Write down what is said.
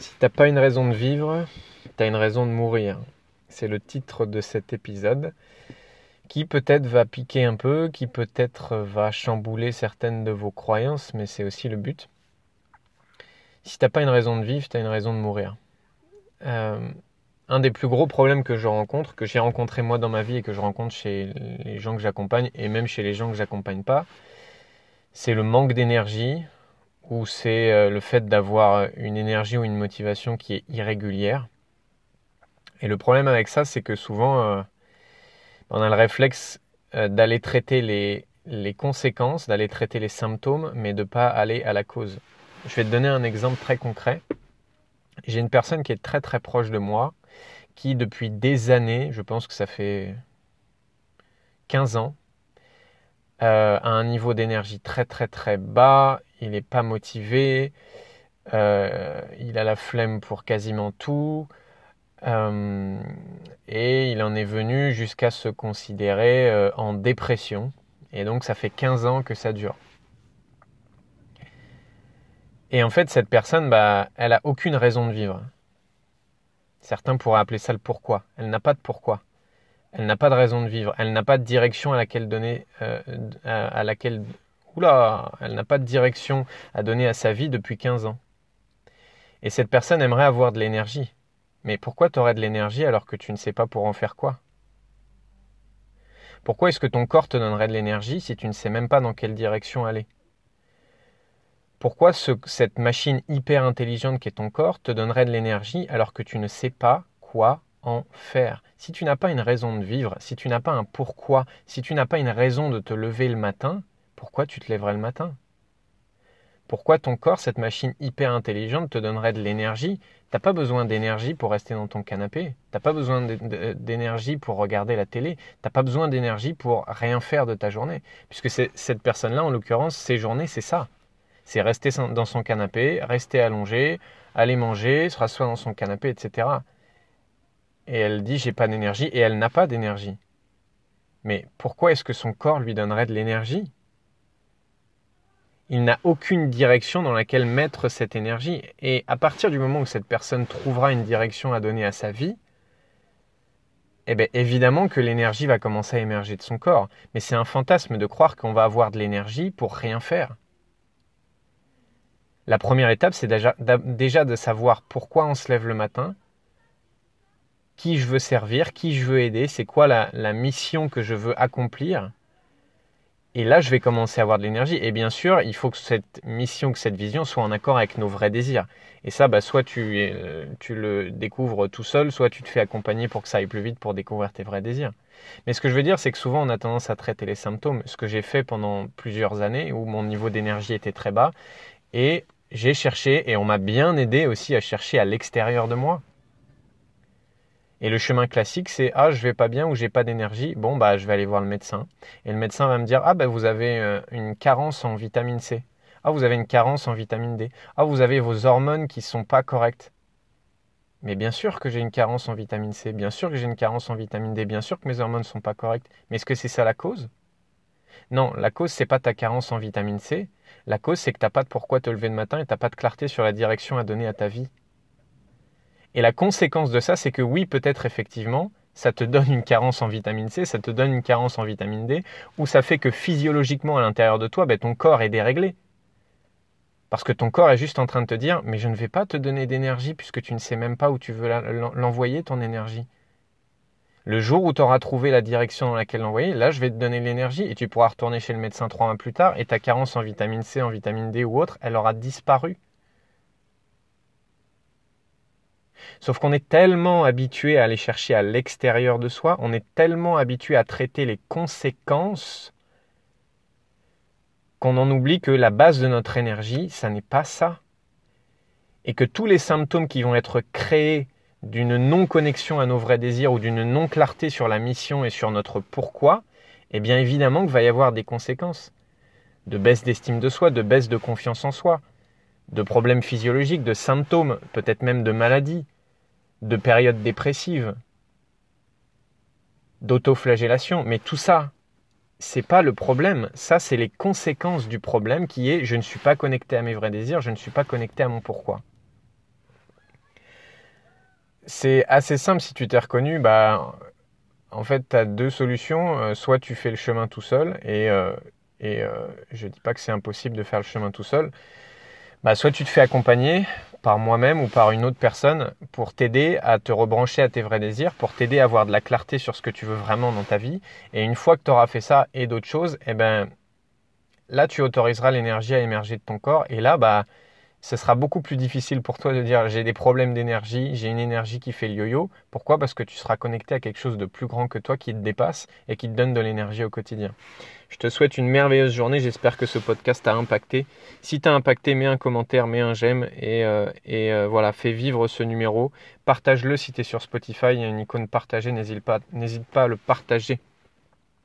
Si t'as pas une raison de vivre, t'as une raison de mourir. C'est le titre de cet épisode qui peut-être va piquer un peu, qui peut-être va chambouler certaines de vos croyances, mais c'est aussi le but. Si t'as pas une raison de vivre, t'as une raison de mourir. Euh, un des plus gros problèmes que je rencontre, que j'ai rencontré moi dans ma vie et que je rencontre chez les gens que j'accompagne et même chez les gens que j'accompagne pas, c'est le manque d'énergie, ou c'est euh, le fait d'avoir une énergie ou une motivation qui est irrégulière. Et le problème avec ça, c'est que souvent, euh, on a le réflexe euh, d'aller traiter les, les conséquences, d'aller traiter les symptômes, mais de ne pas aller à la cause. Je vais te donner un exemple très concret. J'ai une personne qui est très très proche de moi, qui depuis des années, je pense que ça fait 15 ans, euh, à un niveau d'énergie très très très bas, il n'est pas motivé, euh, il a la flemme pour quasiment tout, euh, et il en est venu jusqu'à se considérer en dépression, et donc ça fait 15 ans que ça dure. Et en fait, cette personne, bah, elle a aucune raison de vivre. Certains pourraient appeler ça le pourquoi. Elle n'a pas de pourquoi. Elle n'a pas de raison de vivre. Elle n'a pas de direction à laquelle donner, euh, à, laquelle, oula, elle n'a pas de direction à donner à sa vie depuis 15 ans. Et cette personne aimerait avoir de l'énergie. Mais pourquoi tu aurais de l'énergie alors que tu ne sais pas pour en faire quoi? Pourquoi est-ce que ton corps te donnerait de l'énergie si tu ne sais même pas dans quelle direction aller? Pourquoi cette machine hyper intelligente qui est ton corps te donnerait de l'énergie alors que tu ne sais pas quoi en faire? Si tu n'as pas une raison de vivre, si tu n'as pas un pourquoi, si tu n'as pas une raison de te lever le matin, pourquoi tu te lèverais le matin? Pourquoi ton corps, cette machine hyper intelligente, te donnerait de l'énergie? T'as pas besoin d'énergie pour rester dans ton canapé. T'as pas besoin d'énergie pour regarder la télé. T'as pas besoin d'énergie pour rien faire de ta journée. Puisque cette personne-là, en l'occurrence, ses journées, c'est ça. C'est rester dans son canapé, rester allongé, aller manger, se rasseoir dans son canapé, etc et elle dit j'ai pas d'énergie et elle n'a pas d'énergie. Mais pourquoi est-ce que son corps lui donnerait de l'énergie? Il n'a aucune direction dans laquelle mettre cette énergie. Et à partir du moment où cette personne trouvera une direction à donner à sa vie, eh bien évidemment que l'énergie va commencer à émerger de son corps. Mais c'est un fantasme de croire qu'on va avoir de l'énergie pour rien faire. La première étape, c'est déjà, déjà de savoir pourquoi on se lève le matin, qui je veux servir, qui je veux aider, c'est quoi la, mission que je veux accomplir. Et là, je vais commencer à avoir de l'énergie. Et bien sûr, il faut que cette mission, que cette vision soit en accord avec nos vrais désirs. Et ça, bah, soit tu, euh, tu le découvres tout seul, soit tu te fais accompagner pour que ça aille plus vite pour découvrir tes vrais désirs. Mais ce que je veux dire, c'est que souvent, on a tendance à traiter les symptômes. Ce que j'ai fait pendant plusieurs années, où mon niveau d'énergie était très bas, et j'ai cherché, et on m'a bien aidé aussi à chercher à l'extérieur de moi. Et le chemin classique, c'est ah je vais pas bien ou j'ai pas d'énergie, bon bah je vais aller voir le médecin. Et le médecin va me dire ah ben vous avez euh, une carence en vitamine C. Ah vous avez une carence en vitamine D. Ah vous avez vos hormones qui sont pas correctes. Mais bien sûr que j'ai une carence en vitamine C, bien sûr que j'ai une carence en vitamine D, bien sûr que mes hormones sont pas correctes. Mais est-ce que c'est ça la cause? Non, la cause c'est pas ta carence en vitamine C. La cause c'est que t'as pas de pourquoi te lever le matin et t'as pas de clarté sur la direction à donner à ta vie. Et la conséquence de ça, c'est que oui, peut-être effectivement, ça te donne une carence en vitamine C, ça te donne une carence en vitamine D, ou ça fait que physiologiquement à l'intérieur de toi, ben, ton corps est déréglé. Parce que ton corps est juste en train de te dire, mais je ne vais pas te donner d'énergie puisque tu ne sais même pas où tu veux l'envoyer, ton énergie. Le jour où tu auras trouvé la direction dans laquelle l'envoyer, là, je vais te donner l'énergie et tu pourras retourner chez le médecin trois mois plus tard et ta carence en vitamine C, en vitamine D ou autre, elle aura disparu. Sauf qu'on est tellement habitué à aller chercher à l'extérieur de soi, on est tellement habitué à traiter les conséquences qu'on en oublie que la base de notre énergie, ça n'est pas ça. Et que tous les symptômes qui vont être créés d'une non-connexion à nos vrais désirs ou d'une non-clarté sur la mission et sur notre pourquoi, eh bien évidemment qu'il va y avoir des conséquences. De baisse d'estime de soi, de baisse de confiance en soi, de problèmes physiologiques, de symptômes, peut-être même de maladies, de périodes dépressives, d'autoflagellation. Mais tout ça, c'est pas le problème. Ça, c'est les conséquences du problème qui est je ne suis pas connecté à mes vrais désirs, je ne suis pas connecté à mon pourquoi. c'est assez simple si tu t'es reconnu. Bah, en fait, tu as deux solutions. Euh, soit tu fais le chemin tout seul, et, euh, euh, je ne dis pas que c'est impossible de faire le chemin tout seul. Bah, soit tu te fais accompagner par moi-même ou par une autre personne pour t'aider à te rebrancher à tes vrais désirs, pour t'aider à avoir de la clarté sur ce que tu veux vraiment dans ta vie. Et une fois que tu auras fait ça et d'autres choses, eh ben, là, tu autoriseras l'énergie à émerger de ton corps. Et là, bah, ce sera beaucoup plus difficile pour toi de dire j'ai des problèmes d'énergie, j'ai une énergie qui fait le yo-yo. Pourquoi? Parce que tu seras connecté à quelque chose de plus grand que toi qui te dépasse et qui te donne de l'énergie au quotidien. Je te souhaite une merveilleuse journée, j'espère que ce podcast t'a impacté. Si t'as impacté, mets un commentaire, mets un j'aime et, euh, euh, voilà, fais vivre ce numéro. Partage-le si tu sur Spotify, il y a une icône partagée, n'hésite pas à le partager